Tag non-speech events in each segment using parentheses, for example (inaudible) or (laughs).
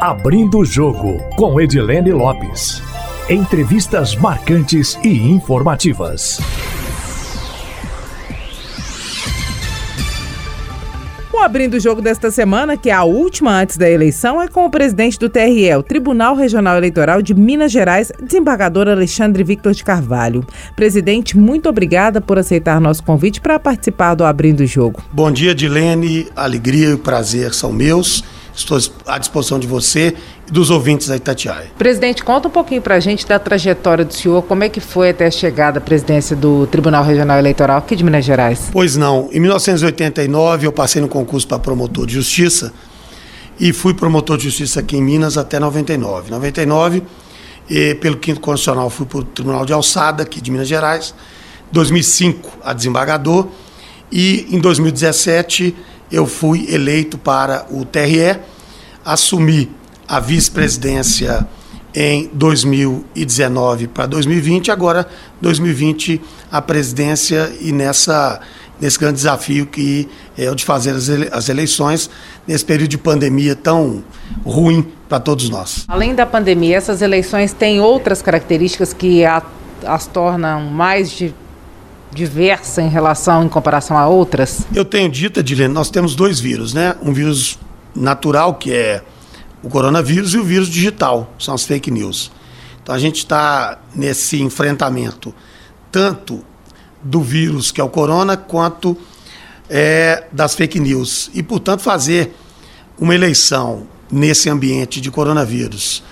Abrindo o jogo com Edilene Lopes. Entrevistas marcantes e informativas. O abrindo o jogo desta semana, que é a última antes da eleição, é com o presidente do TRE, o Tribunal Regional Eleitoral de Minas Gerais, desembargador Alexandre Victor de Carvalho. Presidente, muito obrigada por aceitar nosso convite para participar do Abrindo o Jogo. Bom dia, Dilene. Alegria e prazer são meus. Estou à disposição de você e dos ouvintes da Itatiaia. Presidente, conta um pouquinho para a gente da trajetória do senhor, como é que foi até a chegada à presidência do Tribunal Regional Eleitoral aqui de Minas Gerais. Pois não, em 1989 eu passei no concurso para promotor de justiça e fui promotor de justiça aqui em Minas até 99. 99, e, pelo quinto constitucional, fui para o Tribunal de Alçada aqui de Minas Gerais. 2005, a desembargador e em 2017 eu fui eleito para o TRE, assumi a vice-presidência em 2019 para 2020, agora 2020 a presidência e nessa nesse grande desafio que é o de fazer as, ele, as eleições nesse período de pandemia tão ruim para todos nós. Além da pandemia, essas eleições têm outras características que a, as tornam mais de diversa em relação, em comparação a outras? Eu tenho dito, Edilene, nós temos dois vírus, né? Um vírus natural, que é o coronavírus, e o vírus digital, são as fake news. Então a gente está nesse enfrentamento tanto do vírus, que é o corona, quanto é, das fake news. E, portanto, fazer uma eleição nesse ambiente de coronavírus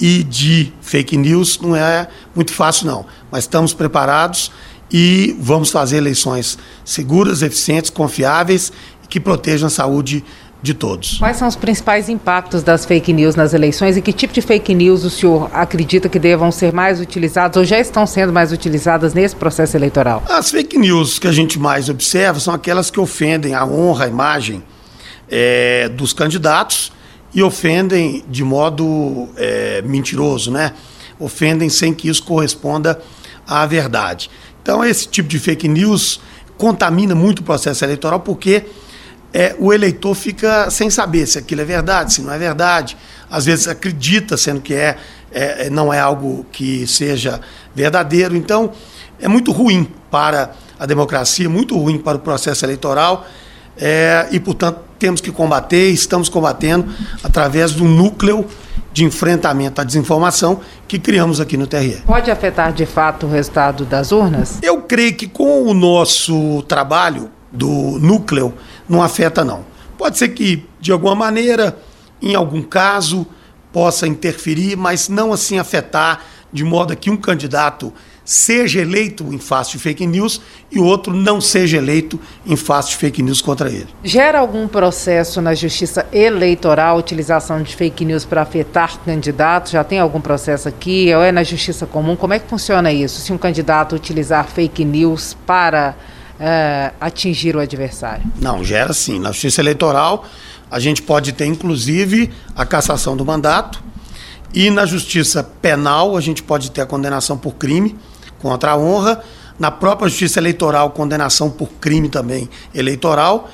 e de fake news não é muito fácil, não. Mas estamos preparados e vamos fazer eleições seguras, eficientes, confiáveis e que protejam a saúde de todos. Quais são os principais impactos das fake news nas eleições e que tipo de fake news o senhor acredita que devam ser mais utilizadas ou já estão sendo mais utilizadas nesse processo eleitoral? As fake news que a gente mais observa são aquelas que ofendem a honra, a imagem é, dos candidatos e ofendem de modo é, mentiroso, né? Ofendem sem que isso corresponda à verdade. Então, esse tipo de fake news contamina muito o processo eleitoral porque é, o eleitor fica sem saber se aquilo é verdade, se não é verdade. Às vezes acredita, sendo que é, é não é algo que seja verdadeiro. Então, é muito ruim para a democracia, muito ruim para o processo eleitoral. É, e, portanto, temos que combater, estamos combatendo através do núcleo de enfrentamento à desinformação que criamos aqui no TRE. Pode afetar de fato o resultado das urnas? Eu creio que com o nosso trabalho do núcleo não afeta não. Pode ser que de alguma maneira, em algum caso, possa interferir, mas não assim afetar de modo que um candidato seja eleito em face de fake news e o outro não seja eleito em face de fake news contra ele. Gera algum processo na justiça eleitoral a utilização de fake news para afetar candidatos? Já tem algum processo aqui? Ou é na justiça comum? Como é que funciona isso? Se um candidato utilizar fake news para uh, atingir o adversário? Não, gera sim. Na justiça eleitoral, a gente pode ter inclusive a cassação do mandato. E na justiça penal, a gente pode ter a condenação por crime contra a honra, na própria justiça eleitoral, condenação por crime também eleitoral.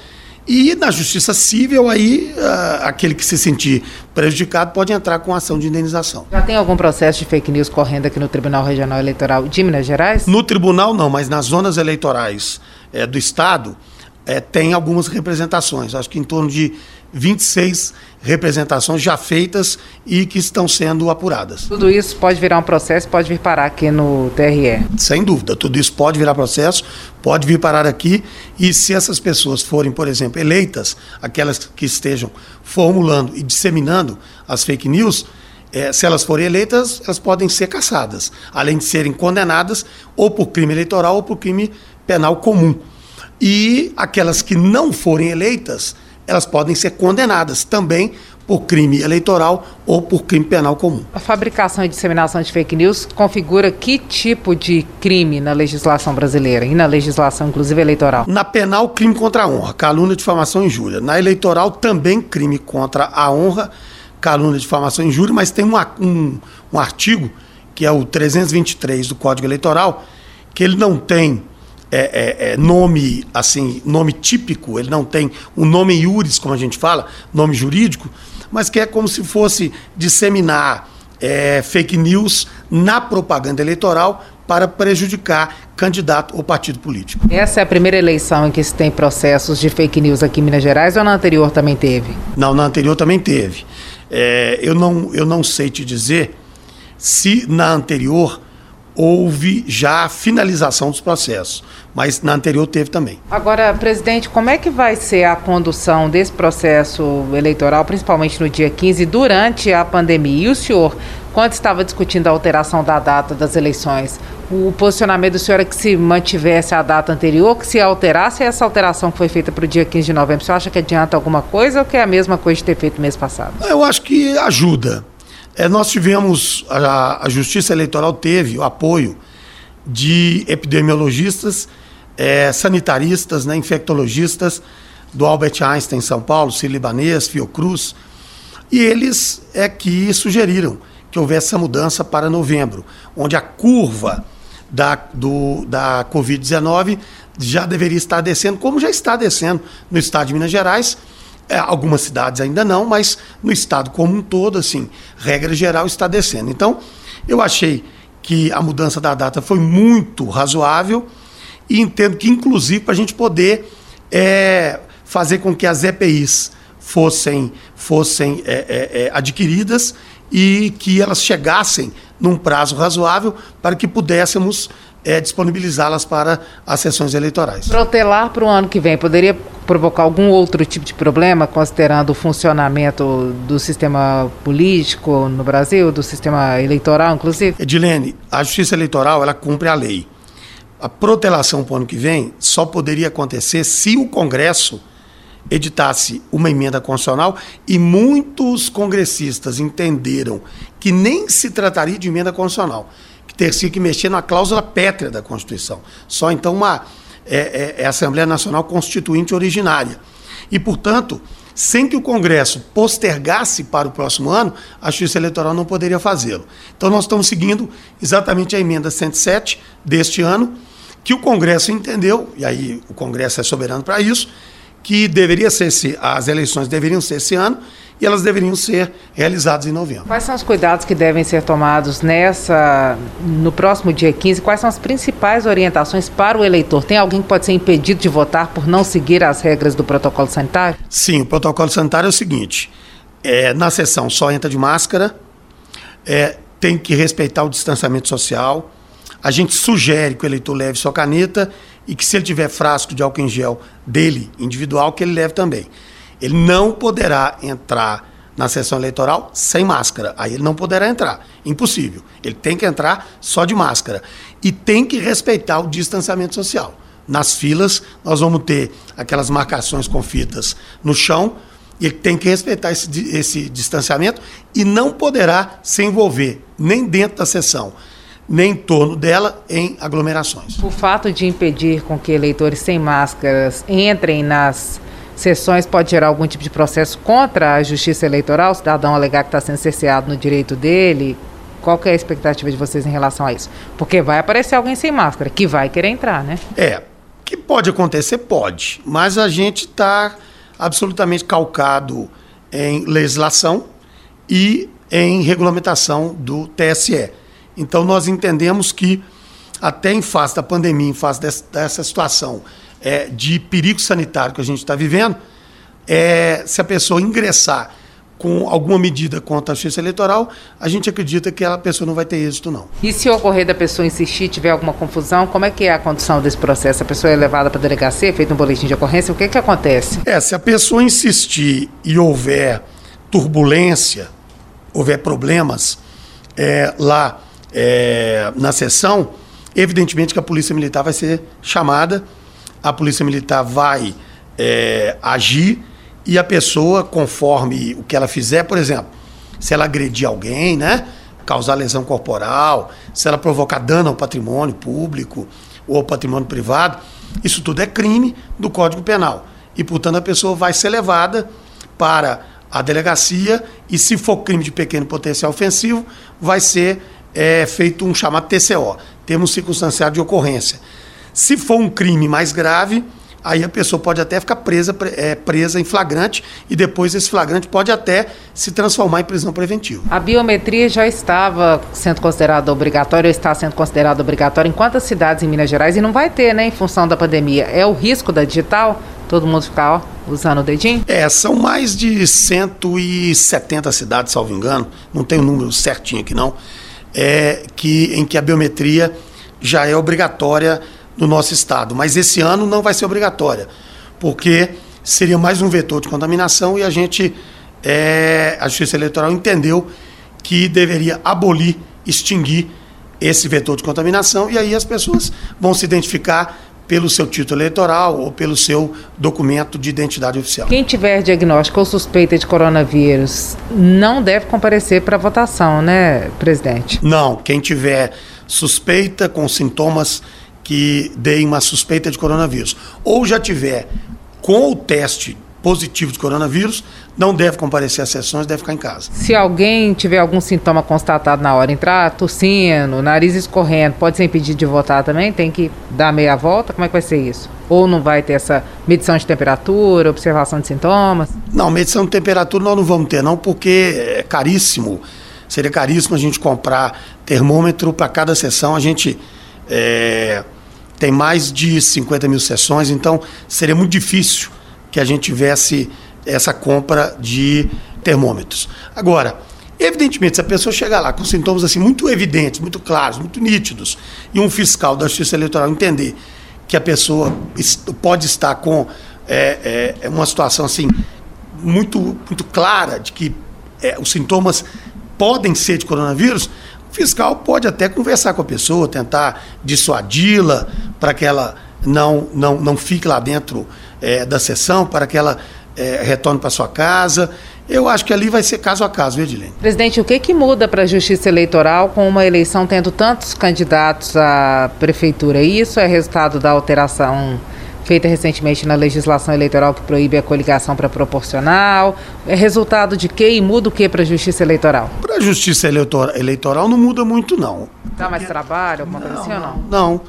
E na justiça civil, aí, uh, aquele que se sentir prejudicado pode entrar com ação de indenização. Já tem algum processo de fake news correndo aqui no Tribunal Regional Eleitoral de Minas Gerais? No tribunal, não, mas nas zonas eleitorais é, do Estado, é, tem algumas representações. Acho que em torno de 26 representações já feitas e que estão sendo apuradas. Tudo isso pode virar um processo, pode vir parar aqui no TRE? Sem dúvida, tudo isso pode virar processo, pode vir parar aqui e se essas pessoas forem, por exemplo, eleitas, aquelas que estejam formulando e disseminando as fake news, é, se elas forem eleitas, elas podem ser caçadas, além de serem condenadas ou por crime eleitoral ou por crime penal comum. E aquelas que não forem eleitas, elas podem ser condenadas também por crime eleitoral ou por crime penal comum. A fabricação e disseminação de fake news configura que tipo de crime na legislação brasileira e na legislação, inclusive eleitoral? Na penal, crime contra a honra, calúnia, difamação e injúria. Na eleitoral, também crime contra a honra, calúnia, difamação e injúria, mas tem um, um, um artigo, que é o 323 do Código Eleitoral, que ele não tem é, é, é, nome assim, nome típico, ele não tem um nome iuris, como a gente fala, nome jurídico, mas que é como se fosse disseminar é, fake news na propaganda eleitoral para prejudicar candidato ou partido político. Essa é a primeira eleição em que se tem processos de fake news aqui em Minas Gerais ou na anterior também teve? Não, na anterior também teve. É, eu, não, eu não sei te dizer se na anterior houve já a finalização dos processos, mas na anterior teve também. Agora, presidente, como é que vai ser a condução desse processo eleitoral, principalmente no dia 15, durante a pandemia? E o senhor, quando estava discutindo a alteração da data das eleições, o posicionamento do senhor é que se mantivesse a data anterior, que se alterasse essa alteração que foi feita para o dia 15 de novembro, o senhor acha que adianta alguma coisa ou que é a mesma coisa de ter feito mês passado? Eu acho que ajuda. É, nós tivemos, a, a, Justiça Eleitoral teve o apoio de epidemiologistas, é, sanitaristas, né, infectologistas do Albert Einstein em São Paulo, Sírio-Libanês, Fiocruz, e eles é que sugeriram que houvesse essa mudança para novembro, onde a curva da, do, da Covid-19 já deveria estar descendo, como já está descendo no estado de Minas Gerais, é, algumas cidades ainda não, mas no estado como um todo, assim, regra geral está descendo. Então, eu achei que a mudança da data foi muito razoável e entendo que, inclusive, para a gente poder é, fazer com que as EPIs fossem, fossem é, é, é, adquiridas e que elas chegassem num prazo razoável para que pudéssemos é, disponibilizá-las para as sessões eleitorais. Protelar para o ano que vem poderia provocar algum outro tipo de problema, considerando o funcionamento do sistema político no Brasil, do sistema eleitoral, inclusive? Edilene, a Justiça Eleitoral ela cumpre a lei. A protelação para o ano que vem só poderia acontecer se o Congresso editasse uma emenda constitucional e muitos congressiss entenderam que nem se trataria de emenda constitucional ter-se que mexer na cláusula pétrea da Constituição. Só então uma é, é, é Assembleia Nacional Constituinte originária. E, portanto, sem que o Congresso postergasse para o próximo ano, a Justiça Eleitoral não poderia fazê-lo. Então, nós estamos seguindo exatamente a emenda 107 deste ano, que o Congresso entendeu, e aí o Congresso é soberano para isso, que deveria ser as eleições deveriam ser esse ano e elas deveriam ser realizadas em novembro. Quais são os cuidados que devem ser tomados nessa no próximo dia 15? Quais são as principais orientações para o eleitor? Tem alguém que pode ser impedido de votar por não seguir as regras do protocolo sanitário? Sim, o protocolo sanitário é o seguinte: é, na sessão só entra de máscara, é, tem que respeitar o distanciamento social. A gente sugere que o eleitor leve sua caneta e que se ele tiver frasco de álcool em gel dele, individual, que ele leve também. Ele não poderá entrar na sessão eleitoral sem máscara. Aí ele não poderá entrar. Impossível. Ele tem que entrar só de máscara. E tem que respeitar o distanciamento social. Nas filas, nós vamos ter aquelas marcações com fitas no chão. E ele tem que respeitar esse, esse distanciamento e não poderá se envolver nem dentro da sessão nem em torno dela em aglomerações. O fato de impedir com que eleitores sem máscaras entrem nas sessões pode gerar algum tipo de processo contra a justiça eleitoral, o cidadão alegar que está sendo cerceado no direito dele? Qual é a expectativa de vocês em relação a isso? Porque vai aparecer alguém sem máscara, que vai querer entrar, né? É, que pode acontecer, pode, mas a gente está absolutamente calcado em legislação e em regulamentação do TSE. Então, nós entendemos que, até em face da pandemia, em face dessa, dessa situação é, de perigo sanitário que a gente está vivendo, é, se a pessoa ingressar com alguma medida contra a justiça eleitoral, a gente acredita que a pessoa não vai ter êxito, não. E se ocorrer da pessoa insistir, tiver alguma confusão, como é que é a condução desse processo? A pessoa é levada para a delegacia, feito um boletim de ocorrência, o que, que acontece? É, se a pessoa insistir e houver turbulência, houver problemas é, lá é, na sessão, evidentemente que a polícia militar vai ser chamada, a polícia militar vai é, agir e a pessoa, conforme o que ela fizer, por exemplo, se ela agredir alguém, né, causar lesão corporal, se ela provocar dano ao patrimônio público ou ao patrimônio privado, isso tudo é crime do Código Penal. E, portanto, a pessoa vai ser levada para a delegacia e, se for crime de pequeno potencial ofensivo, vai ser é feito um chamado TCO, termo circunstanciado de ocorrência. Se for um crime mais grave, aí a pessoa pode até ficar presa, é, presa em flagrante e depois esse flagrante pode até se transformar em prisão preventiva. A biometria já estava sendo considerada obrigatória ou está sendo considerada obrigatória em quantas cidades em Minas Gerais e não vai ter, né, em função da pandemia. É o risco da digital? Todo mundo ficar ó, usando o dedinho? É, são mais de 170 cidades, salvo engano, não tenho o número certinho aqui não, é, que, em que a biometria já é obrigatória no nosso estado. Mas esse ano não vai ser obrigatória, porque seria mais um vetor de contaminação e a gente, é, a Justiça Eleitoral entendeu que deveria abolir, extinguir esse vetor de contaminação e aí as pessoas vão se identificar pelo seu título eleitoral ou pelo seu documento de identidade oficial. Quem tiver diagnóstico ou suspeita de coronavírus não deve comparecer para votação, né, presidente? Não, quem tiver suspeita com sintomas que deem uma suspeita de coronavírus ou já tiver com o teste positivo de coronavírus, não deve comparecer às sessões, deve ficar em casa. Se alguém tiver algum sintoma constatado na hora, entrar tossindo, nariz escorrendo, pode ser impedido de votar também? Tem que dar meia volta? Como é que vai ser isso? Ou não vai ter essa medição de temperatura, observação de sintomas? Não, medição de temperatura nós não vamos ter, não, porque é caríssimo. Seria caríssimo a gente comprar termômetro para cada sessão. A gente é, tem mais de 50 mil sessões, então seria muito difícil que a gente tivesse essa compra de termômetros. Agora, evidentemente, se a pessoa chegar lá com sintomas assim muito evidentes, muito claros, muito nítidos, e um fiscal da Justiça Eleitoral entender que a pessoa pode estar com é, é, uma situação assim muito, muito clara de que é, os sintomas podem ser de coronavírus, o fiscal pode até conversar com a pessoa, tentar dissuadi-la para que ela não, não, não fique lá dentro é, da sessão, para que ela é, retorne para sua casa. Eu acho que ali vai ser caso a caso, viu, Edilene? Presidente, o que, que muda para a Justiça Eleitoral com uma eleição tendo tantos candidatos à prefeitura? Isso é resultado da alteração feita recentemente na legislação eleitoral que proíbe a coligação para proporcional? É resultado de quê e muda o que para a Justiça Eleitoral? Para a Justiça Eleitoral não muda muito, não. Dá mais trabalho, alguma coisa assim ou não? Não,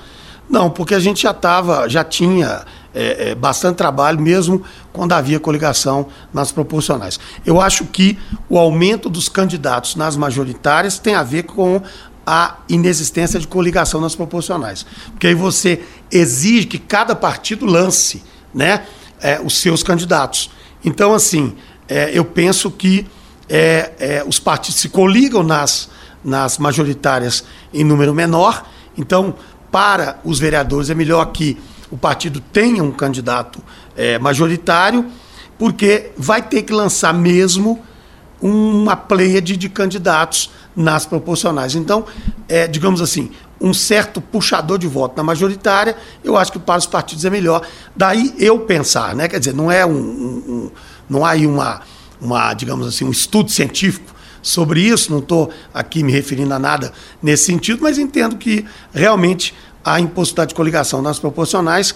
não, porque a gente já estava, já tinha é, é, bastante trabalho, mesmo quando havia coligação nas proporcionais. Eu acho que o aumento dos candidatos nas majoritárias tem a ver com a inexistência de coligação nas proporcionais. Porque aí você exige que cada partido lance né, é, os seus candidatos. Então, assim, é, eu penso que é, é, os partidos se coligam nas, nas majoritárias em número menor. Então, para os vereadores é melhor que o partido tenha um candidato é, majoritário, porque vai ter que lançar mesmo uma pleiade de candidatos nas proporcionais. Então, é, digamos assim, um certo puxador de voto na majoritária, eu acho que para os partidos é melhor. Daí eu pensar, né? Quer dizer, não é um, um não há aí uma, uma, digamos assim, um estudo científico sobre isso, não estou aqui me referindo a nada nesse sentido, mas entendo que realmente a impossibilidade de coligação nas proporcionais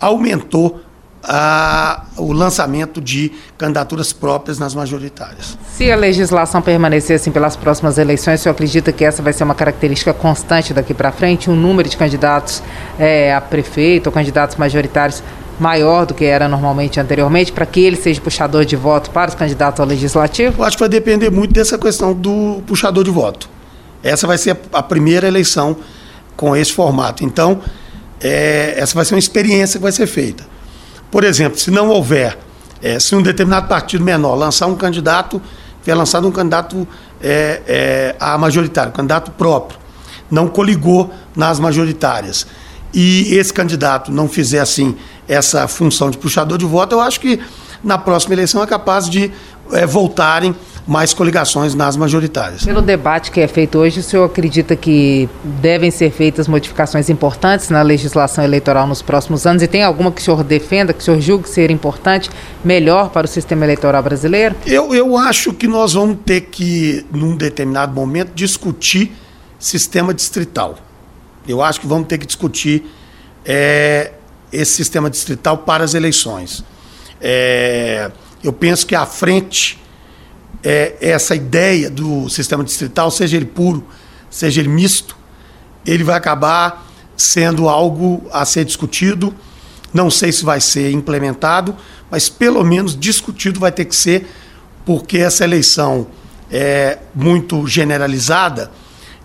aumentou a, o lançamento de candidaturas próprias nas majoritárias. Se a legislação permanecer assim pelas próximas eleições, você acredita que essa vai ser uma característica constante daqui para frente? Um número de candidatos é, a prefeito ou candidatos majoritários maior do que era normalmente anteriormente, para que ele seja puxador de voto para os candidatos ao legislativo? Eu acho que vai depender muito dessa questão do puxador de voto. Essa vai ser a primeira eleição com esse formato. Então, é, essa vai ser uma experiência que vai ser feita. Por exemplo, se não houver, é, se um determinado partido menor lançar um candidato, tiver lançado um candidato é, é, a majoritário, um candidato próprio, não coligou nas majoritárias, e esse candidato não fizer assim essa função de puxador de voto, eu acho que na próxima eleição é capaz de é, voltarem mais coligações nas majoritárias. Pelo debate que é feito hoje, o senhor acredita que devem ser feitas modificações importantes na legislação eleitoral nos próximos anos? E tem alguma que o senhor defenda, que o senhor julgue ser importante, melhor para o sistema eleitoral brasileiro? Eu, eu acho que nós vamos ter que, num determinado momento, discutir sistema distrital. Eu acho que vamos ter que discutir é, esse sistema distrital para as eleições. É, eu penso que à frente é, essa ideia do sistema distrital, seja ele puro, seja ele misto, ele vai acabar sendo algo a ser discutido Não sei se vai ser implementado, mas pelo menos discutido vai ter que ser, porque essa eleição é muito generalizada,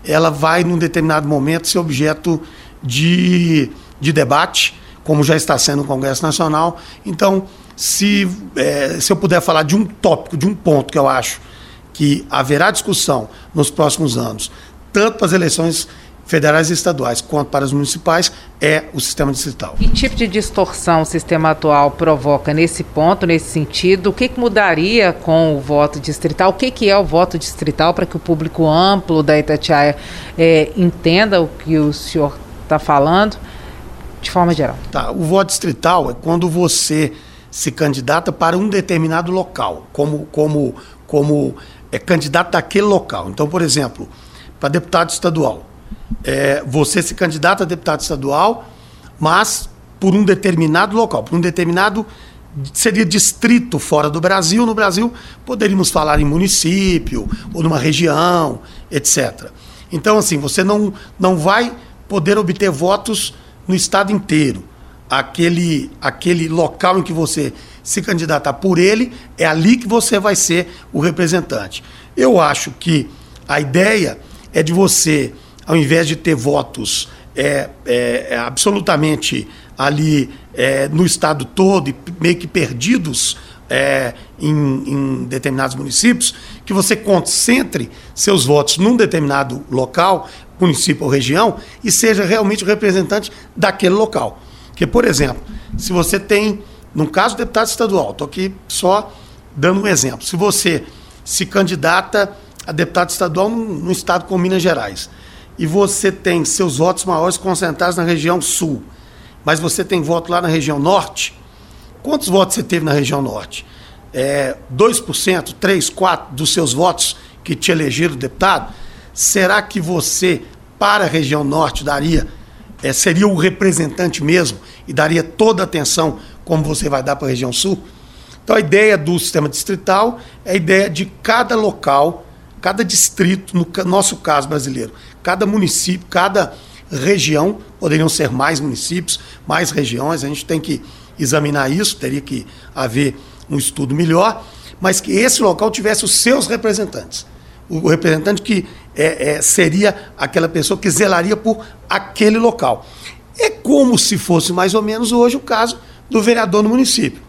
ela vai, num determinado momento, ser objeto de, de debate, como já está sendo no Congresso Nacional. Então, se, é, se eu puder falar de um tópico, de um ponto que eu acho que haverá discussão nos próximos anos, tanto para as eleições federais e estaduais quanto para as municipais, é o sistema distrital. Que tipo de distorção o sistema atual provoca nesse ponto, nesse sentido? O que, que mudaria com o voto distrital? O que, que é o voto distrital para que o público amplo da Itatiaia é, entenda o que o senhor está falando, de forma geral? Tá, o voto distrital é quando você se candidata para um determinado local, como, como, como é candidato daquele local. Então, por exemplo, para deputado estadual, é, você se candidata a deputado estadual, mas por um determinado local, por um determinado seria distrito fora do Brasil. No Brasil, poderíamos falar em município ou numa região, etc. Então, assim, você não, não vai poder obter votos no estado inteiro aquele, aquele local em que você se candidatar por ele, é ali que você vai ser o representante. Eu acho que a ideia é de você, ao invés de ter votos é, é, é absolutamente ali é, no estado todo e meio que perdidos é, em, em, determinados municípios, que você concentre seus votos num determinado local, município ou região, e seja realmente o representante daquele local. Porque, por exemplo, se você tem, no caso do deputado estadual, estou aqui só dando um exemplo, se você se candidata a deputado estadual num estado como Minas Gerais, e você tem seus votos maiores concentrados na região sul, mas você tem voto lá na região norte, quantos votos você teve na região norte? É, 2%, 3%, 4% dos seus votos que te elegeram deputado? Será que você, para a região norte, daria é, seria o representante mesmo e daria toda a atenção como você vai dar para a região sul. Então a ideia do sistema distrital é a ideia de cada local, cada distrito, no nosso caso brasileiro, cada município, cada região, poderiam ser mais municípios, mais regiões, a gente tem que examinar isso, teria que haver um estudo melhor, mas que esse local tivesse os seus representantes. O representante que é, é, seria aquela pessoa que zelaria por aquele local. É como se fosse mais ou menos hoje o caso do vereador no município.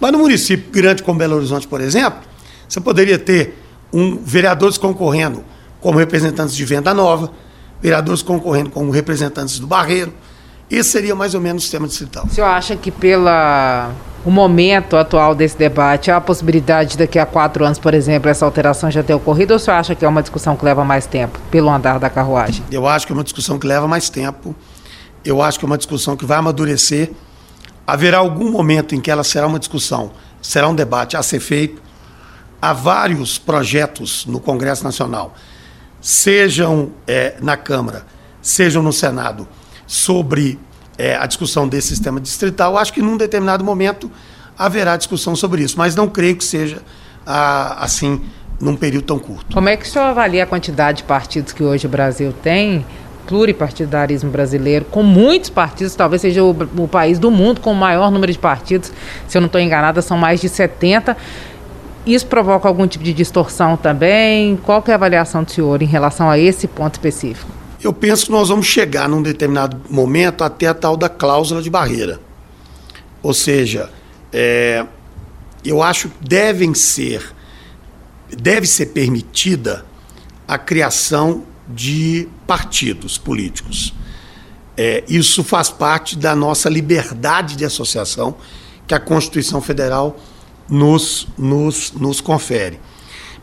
Mas no município grande como Belo Horizonte, por exemplo, você poderia ter um vereadores concorrendo como representantes de venda nova, vereadores concorrendo como representantes do Barreiro. Esse seria mais ou menos o sistema distrital. O senhor acha que pela o momento atual desse debate, há a possibilidade daqui a quatro anos, por exemplo, essa alteração já ter ocorrido, ou você acha que é uma discussão que leva mais tempo, pelo andar da carruagem? Eu acho que é uma discussão que leva mais tempo, eu acho que é uma discussão que vai amadurecer. Haverá algum momento em que ela será uma discussão, será um debate a ser feito. Há vários projetos no Congresso Nacional, sejam é, na Câmara, sejam no Senado, sobre é, a discussão desse sistema distrital, acho que num determinado momento haverá discussão sobre isso, mas não creio que seja ah, assim num período tão curto. Como é que o senhor avalia a quantidade de partidos que hoje o Brasil tem? Pluripartidarismo brasileiro, com muitos partidos, talvez seja o, o país do mundo com o maior número de partidos, se eu não estou enganada, são mais de 70. Isso provoca algum tipo de distorção também? Qual é a avaliação do senhor em relação a esse ponto específico? Eu penso que nós vamos chegar num determinado momento até a tal da cláusula de barreira. Ou seja, é, eu acho que devem ser, deve ser permitida a criação de partidos políticos. É, isso faz parte da nossa liberdade de associação que a Constituição Federal nos, nos, nos confere.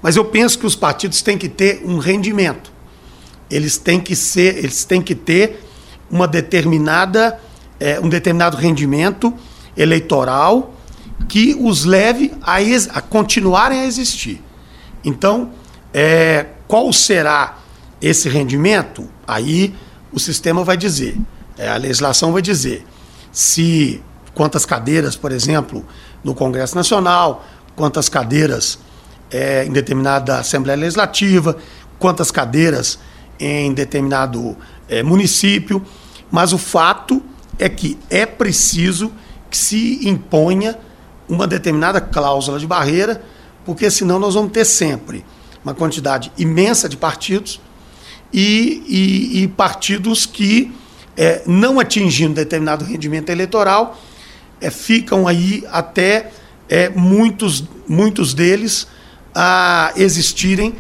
Mas eu penso que os partidos têm que ter um rendimento eles têm que ser, eles têm que ter uma determinada, é, um determinado rendimento eleitoral que os leve a, a continuarem a existir. Então, é, qual será esse rendimento? Aí o sistema vai dizer, é, a legislação vai dizer se quantas cadeiras, por exemplo, no Congresso Nacional, quantas cadeiras é, em determinada Assembleia Legislativa, quantas cadeiras em determinado é, município, mas o fato é que é preciso que se imponha uma determinada cláusula de barreira, porque senão nós vamos ter sempre uma quantidade imensa de partidos e, e, e partidos que, é, não atingindo determinado rendimento eleitoral, é, ficam aí até é, muitos, muitos deles a existirem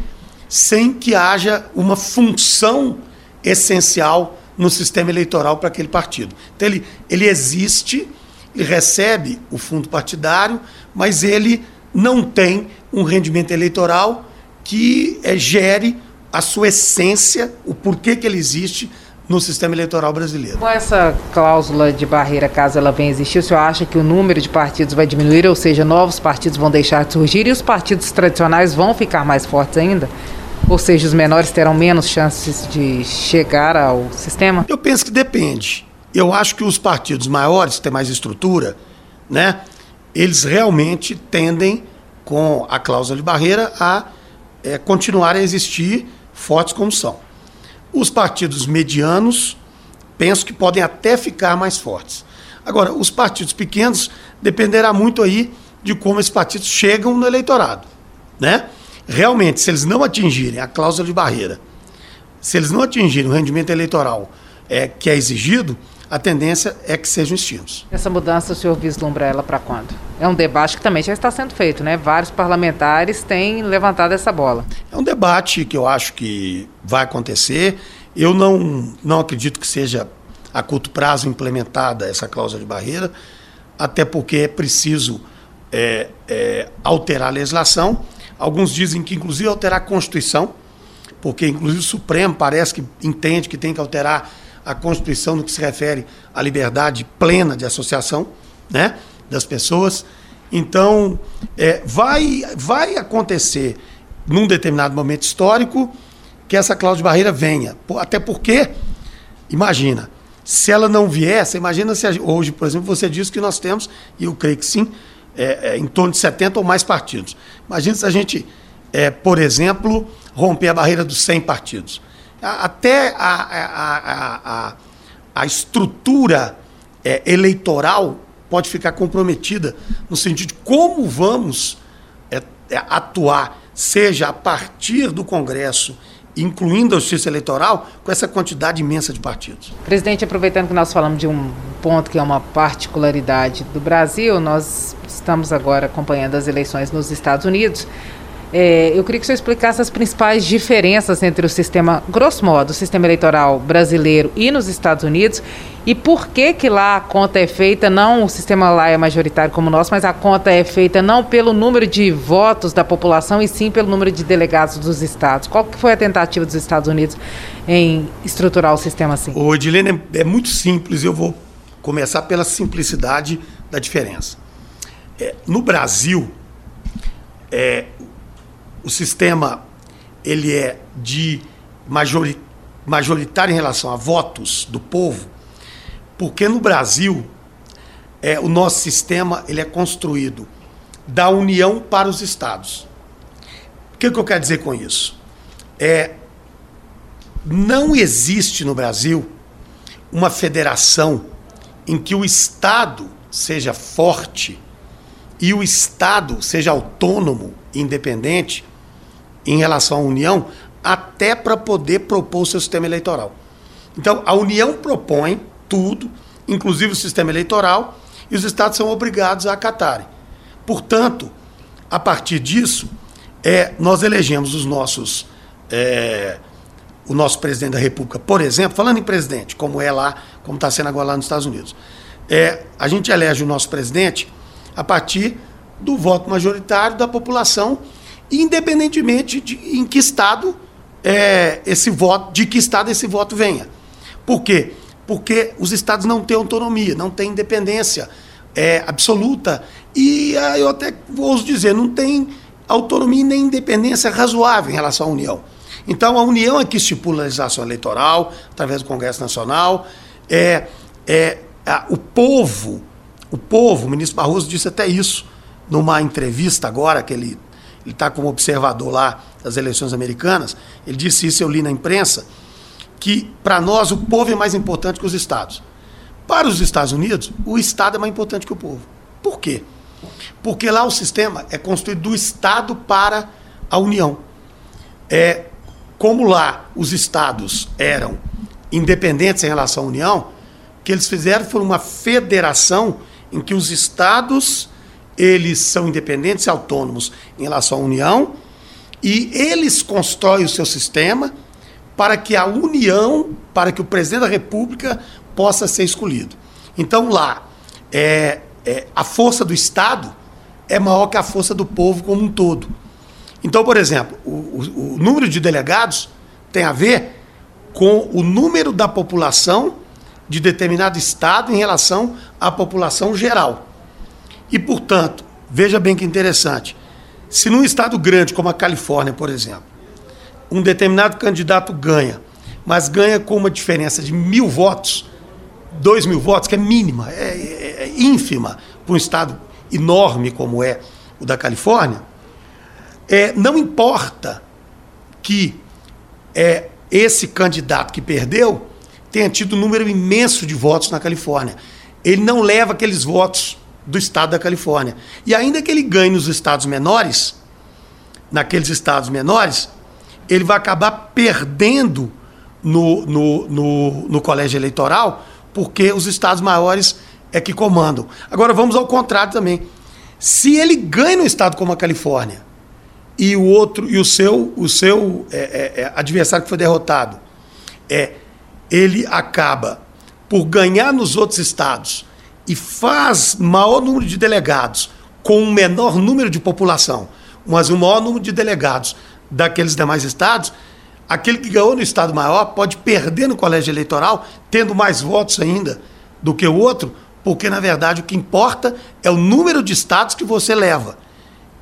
sem que haja uma função essencial no sistema eleitoral para aquele partido. Então ele, ele existe, ele recebe o fundo partidário, mas ele não tem um rendimento eleitoral que é, gere a sua essência, o porquê que ele existe no sistema eleitoral brasileiro. Com essa cláusula de barreira, caso ela venha existir, o senhor acha que o número de partidos vai diminuir, ou seja, novos partidos vão deixar de surgir e os partidos tradicionais vão ficar mais fortes ainda? Ou seja, os menores terão menos chances de chegar ao sistema? Eu penso que depende. Eu acho que os partidos maiores, que têm mais estrutura, né, eles realmente tendem, com a cláusula de barreira, a é, continuar a existir fortes como são. Os partidos medianos, penso que podem até ficar mais fortes. Agora, os partidos pequenos dependerá muito aí de como esses partidos chegam no eleitorado, né? Realmente, se eles não atingirem a cláusula de barreira, se eles não atingirem o rendimento eleitoral é, que é exigido, a tendência é que sejam extintos. Essa mudança o senhor vislumbra ela para quando? É um debate que também já está sendo feito, né? Vários parlamentares têm levantado essa bola. É um debate que eu acho que vai acontecer. Eu não, não acredito que seja a curto prazo implementada essa cláusula de barreira, até porque é preciso é, é, alterar a legislação. Alguns dizem que, inclusive, alterar a Constituição, porque, inclusive, o Supremo parece que entende que tem que alterar a Constituição no que se refere à liberdade plena de associação né, das pessoas. Então, é, vai, vai acontecer num determinado momento histórico que essa cláusula de barreira venha. Até porque, imagina, se ela não você imagina se hoje, por exemplo, você diz que nós temos, e eu creio que sim, é, é, em torno de 70 ou mais partidos. Imagina se a gente, é, por exemplo, romper a barreira dos 100 partidos até a, a, a, a estrutura é, eleitoral pode ficar comprometida no sentido de como vamos é, é, atuar, seja a partir do Congresso, incluindo a justiça eleitoral, com essa quantidade imensa de partidos. Presidente, aproveitando que nós falamos de um ponto que é uma particularidade do Brasil, nós estamos agora acompanhando as eleições nos Estados Unidos. É, eu queria que o senhor explicasse as principais diferenças entre o sistema, grosso modo, o sistema eleitoral brasileiro e nos Estados Unidos e por que que lá a conta é feita, não o sistema lá é majoritário como o nosso, mas a conta é feita não pelo número de votos da população e sim pelo número de delegados dos estados. Qual que foi a tentativa dos Estados Unidos em estruturar o sistema assim? O Edilene, é, é muito simples, eu vou começar pela simplicidade da diferença. É, no Brasil, é, o sistema ele é de majoritário em relação a votos do povo, porque no Brasil é, o nosso sistema ele é construído da União para os estados. O que, que eu quero dizer com isso? É, não existe no Brasil uma federação em que o Estado seja forte e o Estado seja autônomo, independente, em relação à União, até para poder propor o seu sistema eleitoral. Então, a União propõe tudo, inclusive o sistema eleitoral, e os estados são obrigados a acatarem. Portanto, a partir disso, é, nós elegemos os nossos. É, o nosso presidente da República, por exemplo, falando em presidente, como é lá, como está sendo agora lá nos Estados Unidos, é, a gente elege o nosso presidente a partir do voto majoritário da população independentemente de em que estado é, esse voto, de que estado esse voto venha. Por quê? Porque os estados não têm autonomia, não têm independência é, absoluta. E ah, eu até ouso dizer, não tem autonomia nem independência razoável em relação à União. Então, a União é que estipula a legislação eleitoral, através do Congresso Nacional. É, é, a, o povo, o povo, o ministro Barroso disse até isso numa entrevista agora que ele ele está como observador lá das eleições americanas, ele disse isso, eu li na imprensa, que para nós o povo é mais importante que os estados. Para os Estados Unidos, o Estado é mais importante que o povo. Por quê? Porque lá o sistema é construído do Estado para a União. É, como lá os estados eram independentes em relação à União, o que eles fizeram foi uma federação em que os estados eles são independentes e autônomos em relação à União e eles constroem o seu sistema para que a União, para que o presidente da República possa ser escolhido. Então lá, é, é, a força do Estado é maior que a força do povo como um todo. Então, por exemplo, o, o, o número de delegados tem a ver com o número da população de determinado estado em relação à população geral. E, portanto, veja bem que interessante. Se num estado grande como a Califórnia, por exemplo, um determinado candidato ganha, mas ganha com uma diferença de mil votos, dois mil votos, que é mínima, é, é, é ínfima para um estado enorme como é o da Califórnia, é, não importa que é, esse candidato que perdeu tenha tido um número imenso de votos na Califórnia. Ele não leva aqueles votos do estado da Califórnia. E ainda que ele ganhe nos estados menores, naqueles estados menores, ele vai acabar perdendo no, no, no, no colégio eleitoral, porque os estados maiores é que comandam. Agora vamos ao contrário também. Se ele ganha no estado como a Califórnia e o outro e o seu o seu é, é, é, adversário que foi derrotado é ele acaba por ganhar nos outros estados e faz maior número de delegados com um menor número de população, mas um maior número de delegados daqueles demais estados, aquele que ganhou no estado maior pode perder no colégio eleitoral, tendo mais votos ainda do que o outro, porque na verdade o que importa é o número de estados que você leva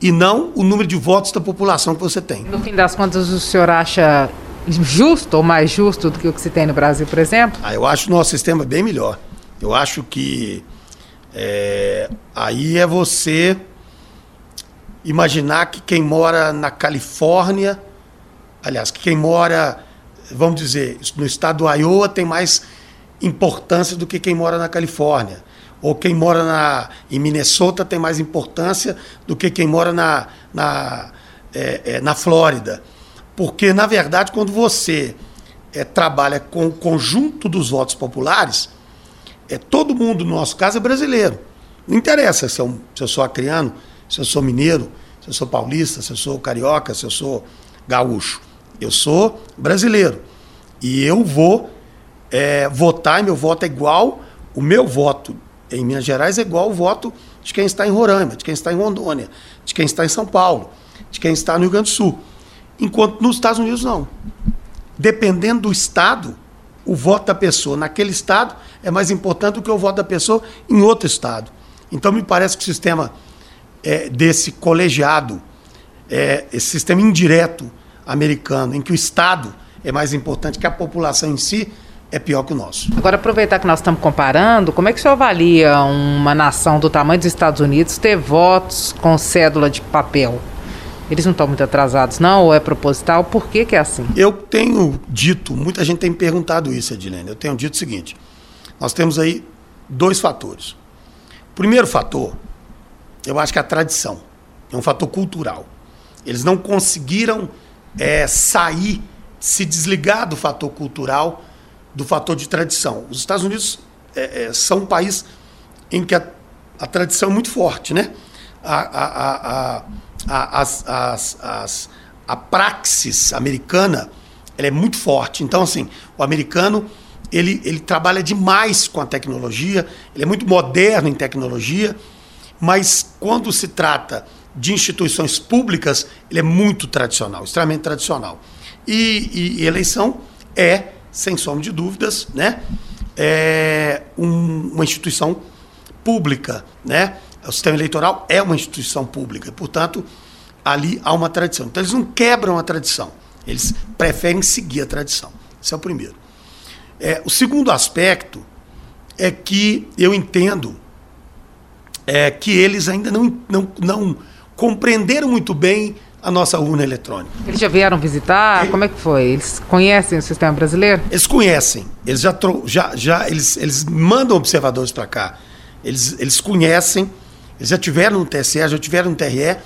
e não o número de votos da população que você tem. No fim das contas, o senhor acha justo ou mais justo do que o que se tem no Brasil, por exemplo? Ah, eu acho o nosso sistema bem melhor. Eu acho que é, aí é você imaginar que quem mora na Califórnia, aliás, que quem mora, vamos dizer, no estado do Iowa tem mais importância do que quem mora na Califórnia ou quem mora na, em Minnesota tem mais importância do que quem mora na, na, é, é, na Flórida. Porque, na verdade, quando você é, trabalha com o conjunto dos votos populares, é, todo mundo, no nosso caso, é brasileiro. Não interessa se eu, se eu sou acriano, se eu sou mineiro, se eu sou paulista, se eu sou carioca, se eu sou gaúcho. Eu sou brasileiro. E eu vou é, votar, e meu voto é igual, o meu voto em Minas Gerais é igual o voto de quem está em Roraima, de quem está em Rondônia, de quem está em São Paulo, de quem está no Rio Grande do Sul. Enquanto nos Estados Unidos não. Dependendo do estado, o voto da pessoa naquele estado é mais importante do que o voto da pessoa em outro estado. Então me parece que o sistema é, desse colegiado, é, esse sistema indireto americano, em que o estado é mais importante que a população em si, é pior que o nosso. Agora, aproveitar que nós estamos comparando, como é que o senhor avalia uma nação do tamanho dos Estados Unidos ter votos com cédula de papel? Eles não estão muito atrasados, não? Ou é proposital? Por que, que é assim? Eu tenho dito, muita gente tem perguntado isso, Edilene. Eu tenho dito o seguinte: nós temos aí dois fatores. Primeiro fator, eu acho que é a tradição. É um fator cultural. Eles não conseguiram é, sair, se desligar do fator cultural do fator de tradição. Os Estados Unidos é, é, são um país em que a, a tradição é muito forte, né? A, a, a, as, as, as, a praxis americana ela é muito forte. Então, assim, o americano ele, ele trabalha demais com a tecnologia, ele é muito moderno em tecnologia, mas quando se trata de instituições públicas, ele é muito tradicional, extremamente tradicional. E, e, e eleição é sem sombra de dúvidas, né? É um, uma instituição pública, né? O sistema eleitoral é uma instituição pública, portanto, ali há uma tradição. Então, eles não quebram a tradição, eles preferem seguir a tradição. Esse é o primeiro. É, o segundo aspecto é que eu entendo é, que eles ainda não, não, não compreenderam muito bem a nossa urna eletrônica. Eles já vieram visitar? Como é que foi? Eles conhecem o sistema brasileiro? Eles conhecem. Eles já, já, já eles, eles mandam observadores para cá. Eles, eles conhecem. Eles já tiveram no TSE, já tiveram no TRE,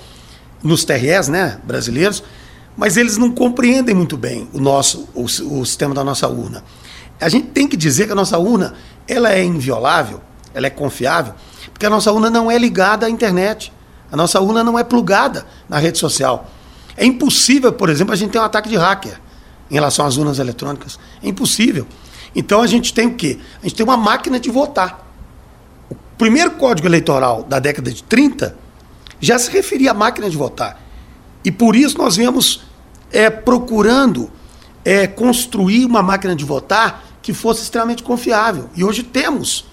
nos TREs, né, brasileiros, mas eles não compreendem muito bem o nosso, o, o sistema da nossa urna. A gente tem que dizer que a nossa urna, ela é inviolável, ela é confiável, porque a nossa urna não é ligada à internet. A nossa urna não é plugada na rede social. É impossível, por exemplo, a gente ter um ataque de hacker em relação às urnas eletrônicas. É impossível. Então a gente tem o quê? A gente tem uma máquina de votar. Primeiro código eleitoral da década de 30 já se referia à máquina de votar. E por isso nós viemos é, procurando é, construir uma máquina de votar que fosse extremamente confiável. E hoje temos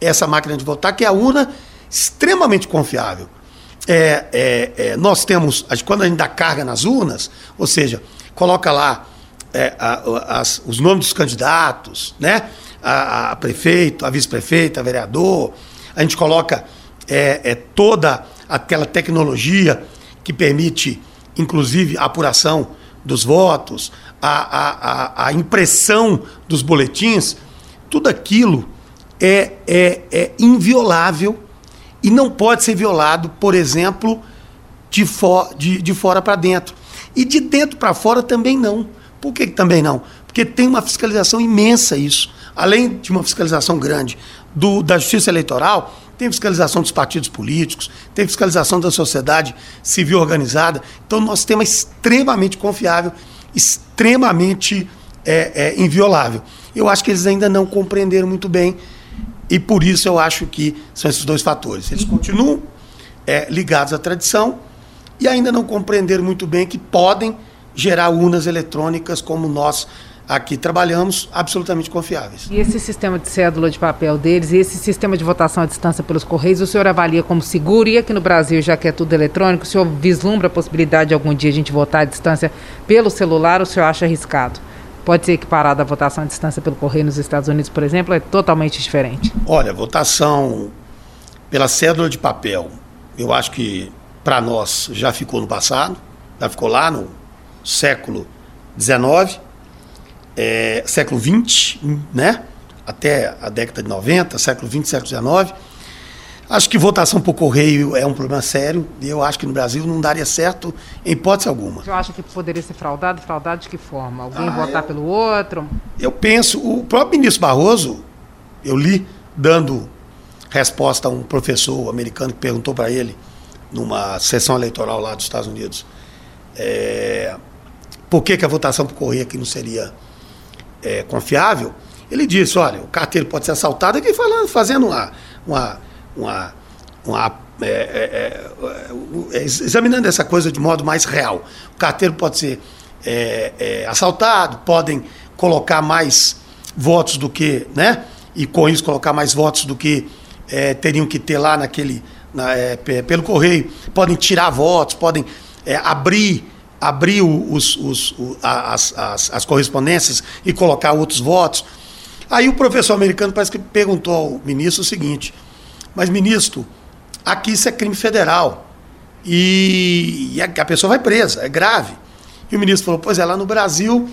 essa máquina de votar, que é a urna extremamente confiável é, é, é, nós temos, quando a gente dá carga nas urnas, ou seja, coloca lá é, a, as, os nomes dos candidatos, né? A, a prefeito, a vice-prefeita, vereador, a gente coloca é, é, toda aquela tecnologia que permite, inclusive, a apuração dos votos, a, a, a impressão dos boletins, tudo aquilo é, é, é inviolável e não pode ser violado, por exemplo, de, for, de, de fora para dentro. E de dentro para fora também não. Por que também não? Porque tem uma fiscalização imensa isso. Além de uma fiscalização grande do, da justiça eleitoral, tem fiscalização dos partidos políticos, tem fiscalização da sociedade civil organizada. Então, nosso sistema é extremamente confiável, extremamente é, é, inviolável. Eu acho que eles ainda não compreenderam muito bem e por isso eu acho que são esses dois fatores. Eles continuam é, ligados à tradição e ainda não compreenderam muito bem que podem gerar urnas eletrônicas como nós aqui trabalhamos, absolutamente confiáveis. E esse sistema de cédula de papel deles e esse sistema de votação à distância pelos Correios, o senhor avalia como seguro? E aqui no Brasil, já que é tudo eletrônico, o senhor vislumbra a possibilidade de algum dia a gente votar à distância pelo celular ou o senhor acha arriscado? pode ser equiparada à votação à distância pelo correio nos Estados Unidos, por exemplo, é totalmente diferente? Olha, votação pela cédula de papel, eu acho que para nós já ficou no passado, já ficou lá no século XIX, é, século XX, né? até a década de 90, século XX, século XIX. Acho que votação por correio é um problema sério e eu acho que no Brasil não daria certo em hipótese alguma. Você acha que poderia ser fraudado? Fraudado de que forma? Alguém ah, votar eu, pelo outro? Eu penso, o próprio ministro Barroso, eu li dando resposta a um professor americano que perguntou para ele numa sessão eleitoral lá dos Estados Unidos é, por que, que, a votação por correio aqui não seria é, confiável. Ele disse, olha, o carteiro pode ser assaltado aqui falando, fazendo uma, uma uma, uma é, é, é, é, examinando essa coisa de modo mais real. O carteiro pode ser é, assaltado, podem colocar mais votos do que, né? E com isso colocar mais votos do que teriam que ter lá naquele, na, pelo correio. Podem tirar votos, podem abrir abrir os, os, as, as, as correspondências e colocar outros votos. Aí o professor americano parece que perguntou ao ministro o seguinte: mas, ministro, aqui isso é crime federal. E, a, pessoa vai presa, é grave. E o ministro falou: pois é, lá no Brasil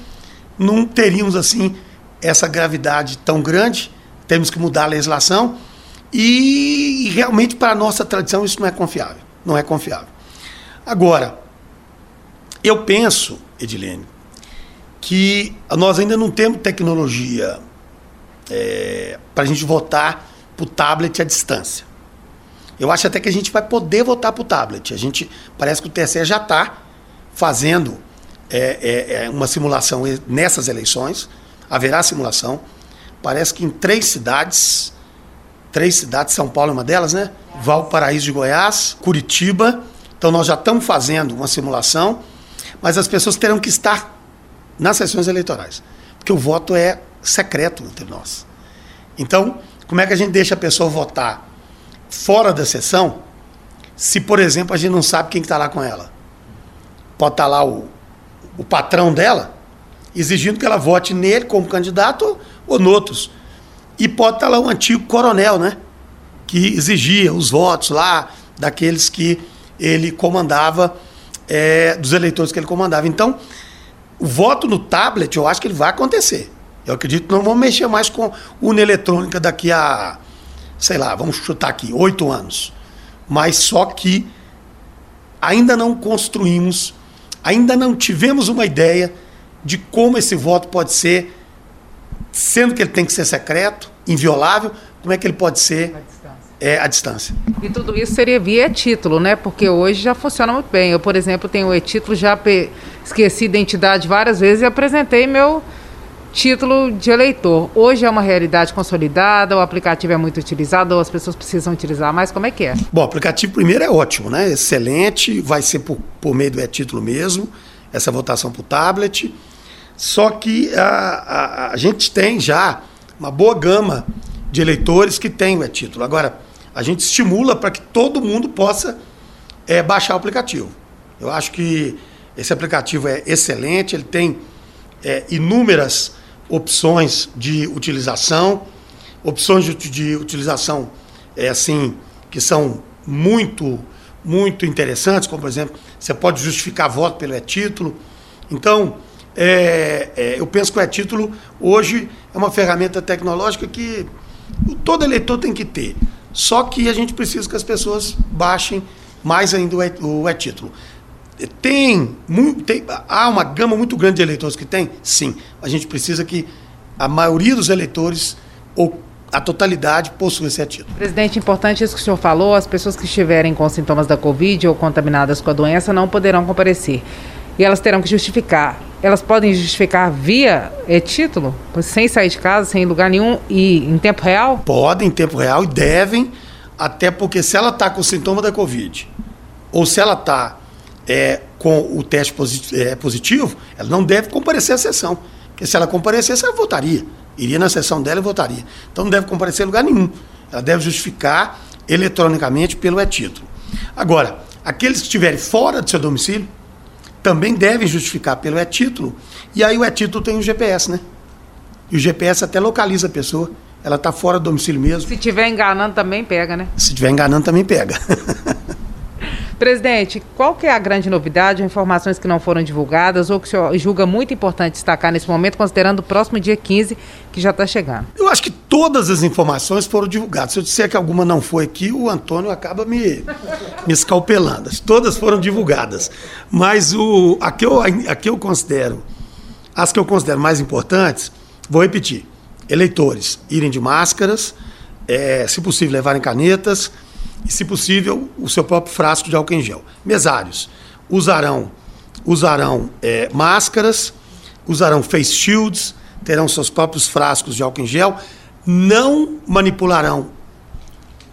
não teríamos assim essa gravidade tão grande, temos que mudar a legislação. E, e realmente, para a nossa tradição, isso não é confiável. Não é confiável. Agora, eu penso, Edilene, que nós ainda não temos tecnologia é, para a gente votar para o tablet à distância. Eu acho até que a gente vai poder votar para o tablet. A gente parece que o TSE já está fazendo é, é, é, uma simulação nessas eleições. Haverá simulação. Parece que em três cidades, três cidades, São Paulo é uma delas, né? Valparaíso de Goiás, Curitiba. Então nós já estamos fazendo uma simulação, mas as pessoas terão que estar nas sessões eleitorais, porque o voto é secreto entre nós. Então, como é que a gente deixa a pessoa votar fora da sessão se, por exemplo, a gente não sabe quem está lá com ela? Pode estar tá lá o, o patrão dela exigindo que ela vote nele como candidato ou noutros. E pode estar tá lá o antigo coronel, né? Que exigia os votos lá daqueles que ele comandava é, dos eleitores que ele comandava. Então, o voto no tablet, eu acho que ele vai acontecer. Eu acredito que não vamos mexer mais com urna eletrônica daqui a, sei lá, vamos chutar aqui, oito anos. Mas só que ainda não construímos, ainda não tivemos uma ideia de como esse voto pode ser, sendo que ele tem que ser secreto, inviolável, como é que ele pode ser é, à distância. E tudo isso seria via título, né? Porque hoje já funciona muito bem. Eu, por exemplo, tenho o e-título, já esqueci identidade várias vezes e apresentei meu título de eleitor. Hoje é uma realidade consolidada, o aplicativo é muito utilizado, ou as pessoas precisam utilizar mais, como é que é? Bom, o aplicativo primeiro é ótimo, né? Excelente, vai ser por, por meio do e-título mesmo, essa votação por tablet. Só que a, a, a gente tem já uma boa gama de eleitores que têm o e-título. Agora, a gente estimula para que todo mundo possa é, baixar o aplicativo. Eu acho que esse aplicativo é excelente, ele tem é, inúmeras opções de utilização, opções de, de utilização é, assim que são muito muito interessantes, como por exemplo, você pode justificar voto pelo e-título. Então, é, é, eu penso que o e-título hoje é uma ferramenta tecnológica que todo eleitor tem que ter. Só que a gente precisa que as pessoas baixem mais ainda o e-título. Tem, tem, há uma gama muito grande de eleitores que tem? Sim. A gente precisa que a maioria dos eleitores, ou a totalidade, possua esse título. Presidente, importante isso que o senhor falou: as pessoas que estiverem com sintomas da Covid ou contaminadas com a doença não poderão comparecer. E elas terão que justificar. Elas podem justificar via e-título, sem sair de casa, sem lugar nenhum e em tempo real? Podem, em tempo real, e devem, até porque se ela está com sintoma da Covid, ou se ela está é, com o teste é, positivo, ela não deve comparecer à sessão. Porque se ela comparecesse, ela votaria. Iria na sessão dela e votaria. Então não deve comparecer em lugar nenhum. Ela deve justificar eletronicamente pelo e-título. Agora, aqueles que estiverem fora do seu domicílio também devem justificar pelo e-título. E aí o e-título tem o GPS, né? E o GPS até localiza a pessoa. Ela está fora do domicílio mesmo. Se estiver enganando também pega, né? Se estiver enganando também pega. (laughs) Presidente, qual que é a grande novidade, informações que não foram divulgadas ou que o senhor julga muito importante destacar nesse momento, considerando o próximo dia 15 que já está chegando? Eu acho que todas as informações foram divulgadas. Se eu disser que alguma não foi aqui, o Antônio acaba me, me escalpelando. Todas foram divulgadas. Mas o, a, que eu, a que eu considero, as que eu considero mais importantes, vou repetir. Eleitores irem de máscaras, é, se possível levarem canetas, e, se possível, o seu próprio frasco de álcool em gel. Mesários usarão, usarão é, máscaras, usarão face shields, terão seus próprios frascos de álcool em gel, não manipularão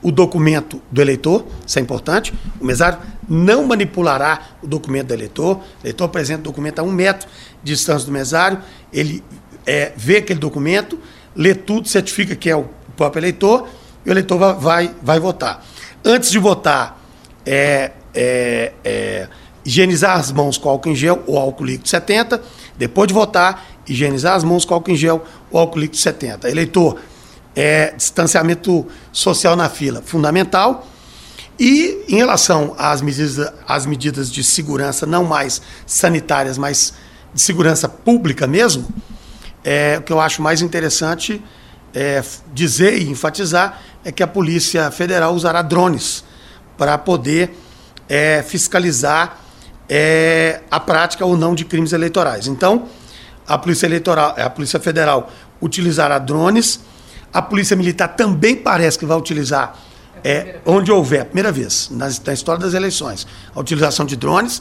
o documento do eleitor, isso é importante. O mesário não manipulará o documento do eleitor. O eleitor apresenta o documento a um metro de distância do mesário, ele é, vê aquele documento, lê tudo, certifica que é o próprio eleitor e o eleitor vai, vai, vai votar antes de votar, é, é, é, higienizar as mãos com álcool em gel ou álcool líquido 70. Depois de votar, higienizar as mãos com álcool em gel ou álcool líquido 70. Eleitor, é, distanciamento social na fila, fundamental. E em relação às medidas, às medidas de segurança, não mais sanitárias, mas de segurança pública mesmo, é, o que eu acho mais interessante é, dizer e enfatizar é que a Polícia Federal usará drones para poder é, fiscalizar é, a prática ou não de crimes eleitorais. Então, a Polícia Eleitoral, a Polícia Federal utilizará drones, a Polícia Militar também parece que vai utilizar é, onde houver, primeira vez na, na, história das eleições, a utilização de drones,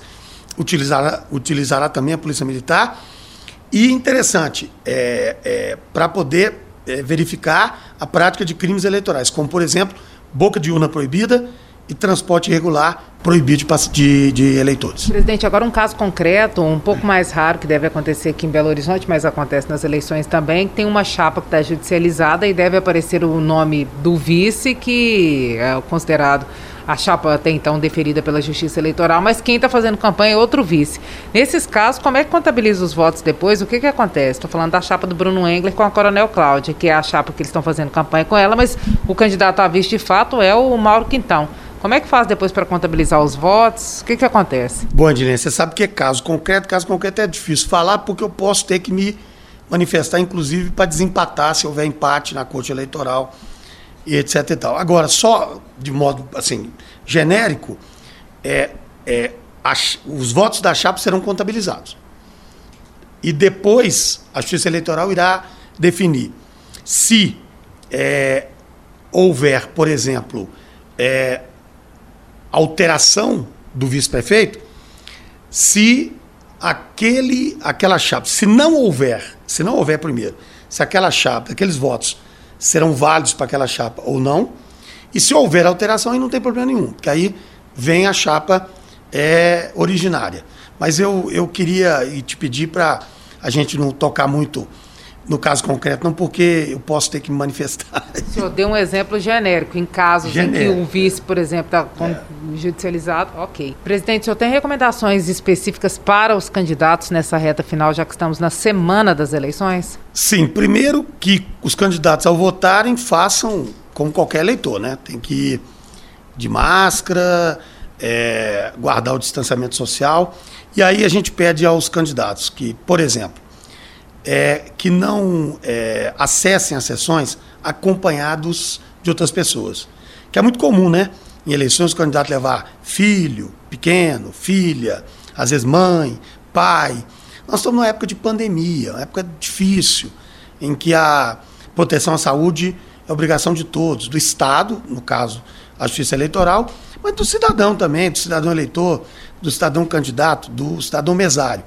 utilizará, utilizará também a Polícia Militar. E interessante, é, é, para poder é, verificar a prática de crimes eleitorais, como, por exemplo, boca de urna proibida e transporte irregular proibido de, de, de, eleitores. Presidente, agora um caso concreto, um pouco mais raro, que deve acontecer aqui em Belo Horizonte, mas acontece nas eleições também, tem uma chapa que está judicializada e deve aparecer o nome do vice, que é considerado a chapa até então deferida pela Justiça Eleitoral, mas quem está fazendo campanha é outro vice. Nesses casos, como é que contabiliza os votos depois? O que, que acontece? Estou falando da chapa do Bruno Engler com a Coronel Cláudia, que é a chapa que eles estão fazendo campanha com ela, mas o candidato a vice de fato é o Mauro Quintão. Como é que faz depois para contabilizar? Contabilizar os votos? O que, que acontece? Bom, Adilene, você sabe que é caso concreto. Caso concreto é difícil falar porque eu posso ter que me manifestar, inclusive, para desempatar se houver empate na corte eleitoral e etc e tal. Agora, só de modo assim genérico, é, é, os votos da chapa serão contabilizados. E depois a Justiça Eleitoral irá definir se é, houver, por exemplo, é, alteração do vice-prefeito, se aquele, aquela chapa, se não houver, se não houver primeiro, se aquela chapa, aqueles votos serão válidos para aquela chapa ou não, e se houver alteração, aí não tem problema nenhum, porque aí vem a chapa é, originária. Mas eu, eu queria te pedir para a gente não tocar muito no caso concreto, não porque eu posso ter que me manifestar. O senhor deu um exemplo genérico, em casos genérico. em que um vice, por exemplo, está é. judicializado, ok. Presidente, o senhor tem recomendações específicas para os candidatos nessa reta final, já que estamos na semana das eleições? Sim, primeiro que os candidatos ao votarem façam como qualquer eleitor, né? Tem que ir de máscara, é, guardar o distanciamento social. E aí a gente pede aos candidatos que, por exemplo, é, que não é, acessem as sessões acompanhados de outras pessoas. Que é muito comum, né? Em eleições, o candidato levar filho, pequeno, filha, às vezes mãe, pai. Nós estamos numa época de pandemia, uma época difícil, em que a proteção à saúde é obrigação de todos, do Estado, no caso, a Justiça Eleitoral, mas do cidadão também, do cidadão eleitor, do cidadão candidato, do cidadão mesário.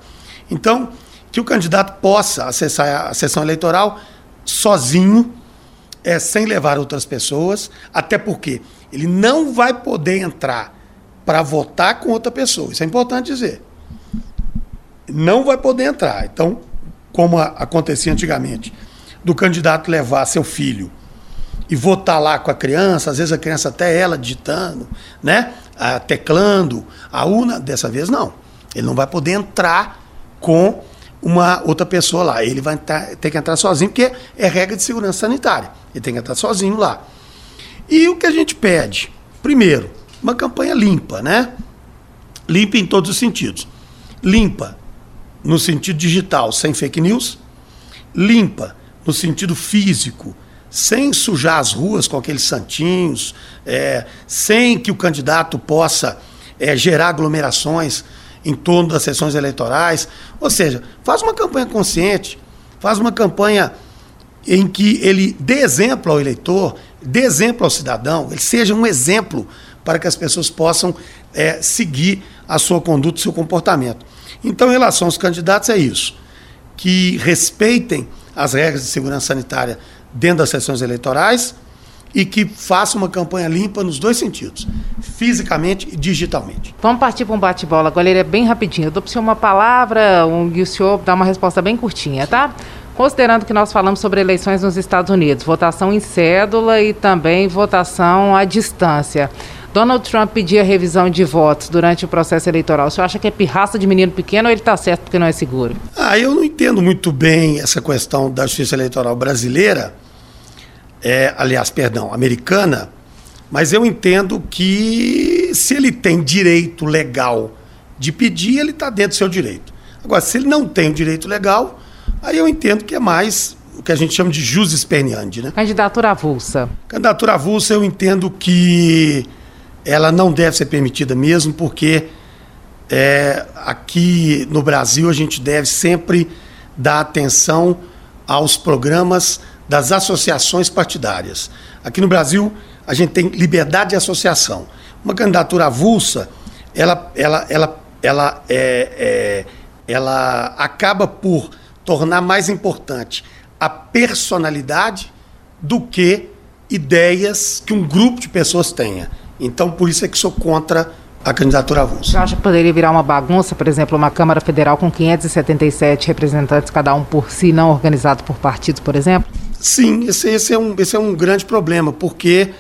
Então, que o candidato possa acessar a sessão eleitoral sozinho, é, sem levar outras pessoas, até porque ele não vai poder entrar para votar com outra pessoa. Isso é importante dizer. Não vai poder entrar. Então, como acontecia antigamente, do candidato levar seu filho e votar lá com a criança, às vezes a criança até ela digitando, né? Ah, teclando, a urna, dessa vez não. Ele não vai poder entrar com uma outra pessoa lá. Ele vai ter que entrar sozinho, porque é regra de segurança sanitária. Ele tem que entrar sozinho lá. E o que a gente pede? Primeiro, uma campanha limpa, né? Limpa em todos os sentidos. Limpa no sentido digital, sem fake news. Limpa no sentido físico, sem sujar as ruas com aqueles santinhos, é, sem que o candidato possa é, gerar aglomerações em torno das sessões eleitorais. Ou seja, faz uma campanha consciente, faz uma campanha em que ele dê exemplo ao eleitor, dê exemplo ao cidadão, ele seja um exemplo para que as pessoas possam é, seguir a sua conduta, o seu comportamento. Então, em relação aos candidatos, é isso. Que respeitem as regras de segurança sanitária dentro das sessões eleitorais e que faça uma campanha limpa nos dois sentidos, fisicamente e digitalmente. Vamos partir para um bate-bola. Agora ele é bem rapidinho. Eu dou para o senhor uma palavra um, e o senhor dá uma resposta bem curtinha, tá? Considerando que nós falamos sobre eleições nos Estados Unidos, votação em cédula e também votação à distância. Donald Trump pedia revisão de votos durante o processo eleitoral. O senhor acha que é pirraça de menino pequeno ou ele está certo porque não é seguro? Ah, eu não entendo muito bem essa questão da justiça eleitoral brasileira é, aliás, perdão, americana, mas eu entendo que se ele tem direito legal de pedir, ele está dentro do seu direito. Agora, se ele não tem o direito legal, aí eu entendo que é mais o que a gente chama de jus esperneandi, né? Candidatura avulsa. Candidatura avulsa, eu entendo que ela não deve ser permitida mesmo, porque é, aqui no Brasil a gente deve sempre dar atenção aos programas das associações partidárias. Aqui no Brasil, a gente tem liberdade de associação. Uma candidatura avulsa, ela, ela, ela, ela, é, é, ela acaba por tornar mais importante a personalidade do que ideias que um grupo de pessoas tenha. Então, por isso é que sou contra a candidatura avulsa. Você acha que poderia virar uma bagunça, por exemplo, uma Câmara Federal com 577 representantes, cada um por si, não organizado por partidos, por exemplo? Sim, esse, esse, é, um, esse é um grande problema, porque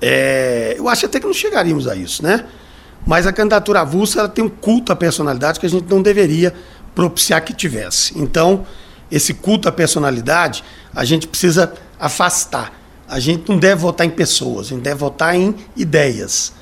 é, eu acho até que não chegaríamos a isso, né? Mas a candidatura avulsa ela tem um culto à personalidade que a gente não deveria propiciar que tivesse. Então, esse culto à personalidade, a gente precisa afastar. A gente não deve votar em pessoas, a gente deve votar em ideias.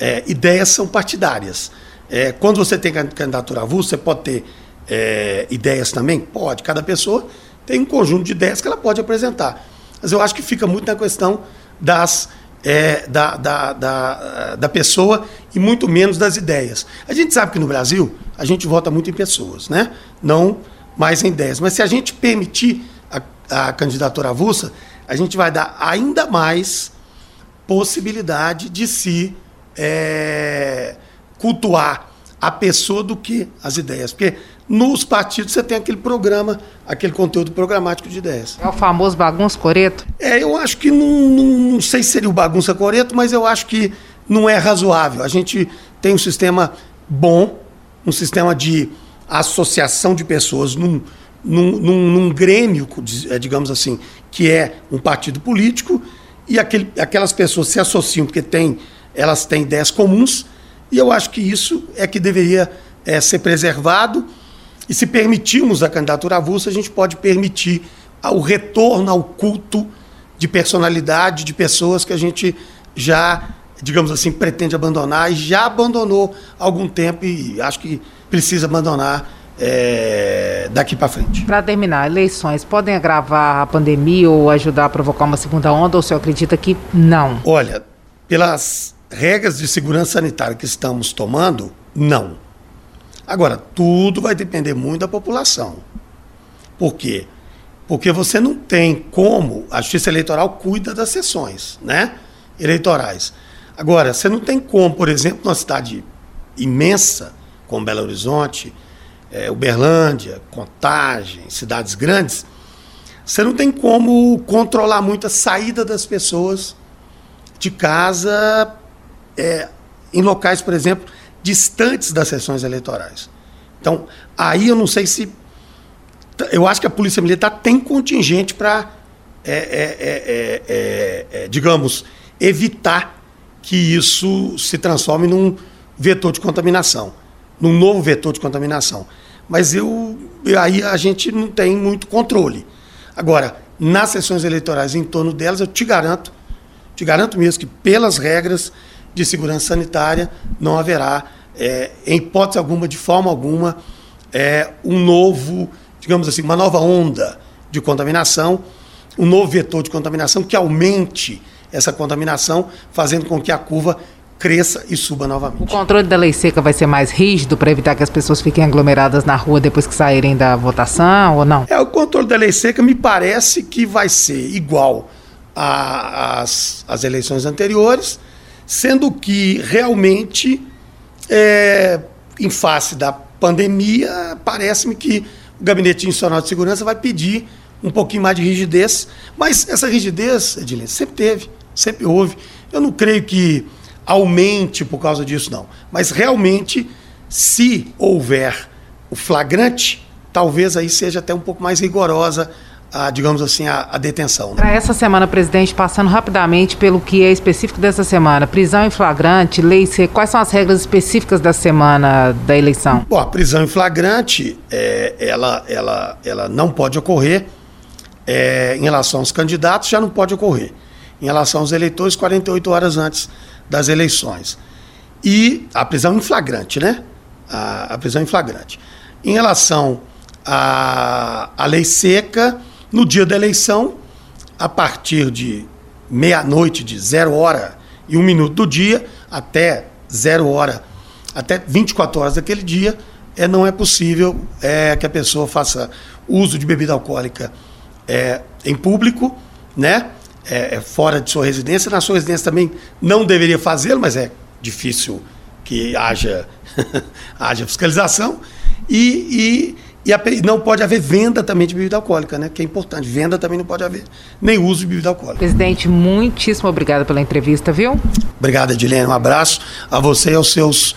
é, ideias são partidárias. É, quando você tem candidatura avulsa, você pode ter é, ideias também? Pode. Cada pessoa tem um conjunto de ideias que ela pode apresentar. Mas eu acho que fica muito na questão das, é, da, da, da, da, pessoa e muito menos das ideias. A gente sabe que no Brasil a gente vota muito em pessoas, né? não mais em ideias. Mas se a gente permitir a, a candidatura avulsa, a gente vai dar ainda mais possibilidade de se é, cultuar a pessoa do que as ideias. Porque nos partidos você tem aquele programa, aquele conteúdo programático de ideias. É o famoso bagunça coreto? É, eu acho que não, não, não sei se seria o bagunça coreto, mas eu acho que não é razoável. A gente tem um sistema bom, um sistema de associação de pessoas num, num, num, num grêmio, é, digamos assim, que é um partido político, e aquele, aquelas pessoas se associam porque tem, elas têm ideias comuns, e eu acho que isso é que deveria é, ser preservado. E se permitirmos a candidatura avulsa, a gente pode permitir o retorno ao culto de personalidade, de pessoas que a gente já, digamos assim, pretende abandonar e já abandonou há algum tempo e acho que precisa abandonar é, daqui para frente. Para terminar, eleições podem agravar a pandemia ou ajudar a provocar uma segunda onda, ou o senhor acredita que não? Olha, pelas regras de segurança sanitária que estamos tomando, não. Agora, tudo vai depender muito da população. Por quê? Porque você não tem como, a Justiça Eleitoral cuida das sessões né, eleitorais. Agora, você não tem como, por exemplo, numa cidade imensa, como Belo Horizonte, é, Uberlândia, Contagem, cidades grandes, você não tem como controlar muito a saída das pessoas de casa é, em locais, por exemplo, distantes das sessões eleitorais. Então, aí eu não sei se. Eu acho que a Polícia Militar tem contingente para, é é, é, é, é, digamos, evitar que isso se transforme num vetor de contaminação, num novo vetor de contaminação. Mas eu, aí a gente não tem muito controle. Agora, nas sessões eleitorais em torno delas, eu te garanto, te garanto mesmo que pelas regras de segurança sanitária, não haverá, é, em hipótese alguma, de forma alguma, é, um novo, digamos assim, uma nova onda de contaminação, um novo vetor de contaminação que aumente essa contaminação, fazendo com que a curva cresça e suba novamente. O controle da lei seca vai ser mais rígido para evitar que as pessoas fiquem aglomeradas na rua depois que saírem da votação ou não? É, o controle da lei seca me parece que vai ser igual às eleições anteriores, sendo que realmente, é, em face da pandemia, parece-me que o Gabinete Nacional de Segurança vai pedir um pouquinho mais de rigidez, mas essa rigidez, Edilene, sempre teve, sempre houve. Eu não creio que aumente por causa disso, não. Mas realmente, se houver o flagrante, talvez aí seja até um pouco mais rigorosa a, digamos assim, a, a detenção. Né? Para essa semana, presidente, passando rapidamente pelo que é específico dessa semana, prisão em flagrante, lei C, quais são as regras específicas da semana da eleição? Bom, a prisão em flagrante, é, ela, ela, ela não pode ocorrer é, em relação aos candidatos, já não pode ocorrer. Em relação aos eleitores, 48 horas antes das eleições. E a prisão em flagrante, né? A, a prisão em flagrante. Em relação à, à lei seca, no dia da eleição, a partir de meia-noite, de zero hora e um minuto do dia, até zero hora, até 24 horas daquele dia, é, não é possível é, que a pessoa faça uso de bebida alcoólica é, em público, né? É, é, fora de sua residência. Na sua residência também não deveria fazê-lo, mas é difícil que haja, (laughs) haja fiscalização. E, e e a, não pode haver venda também de bebida alcoólica, né? Que é importante. Venda também não pode haver, nem uso de bebida alcoólica. Presidente, muitíssimo obrigado pela entrevista, viu? Obrigado, Edilene. Um abraço a você e aos seus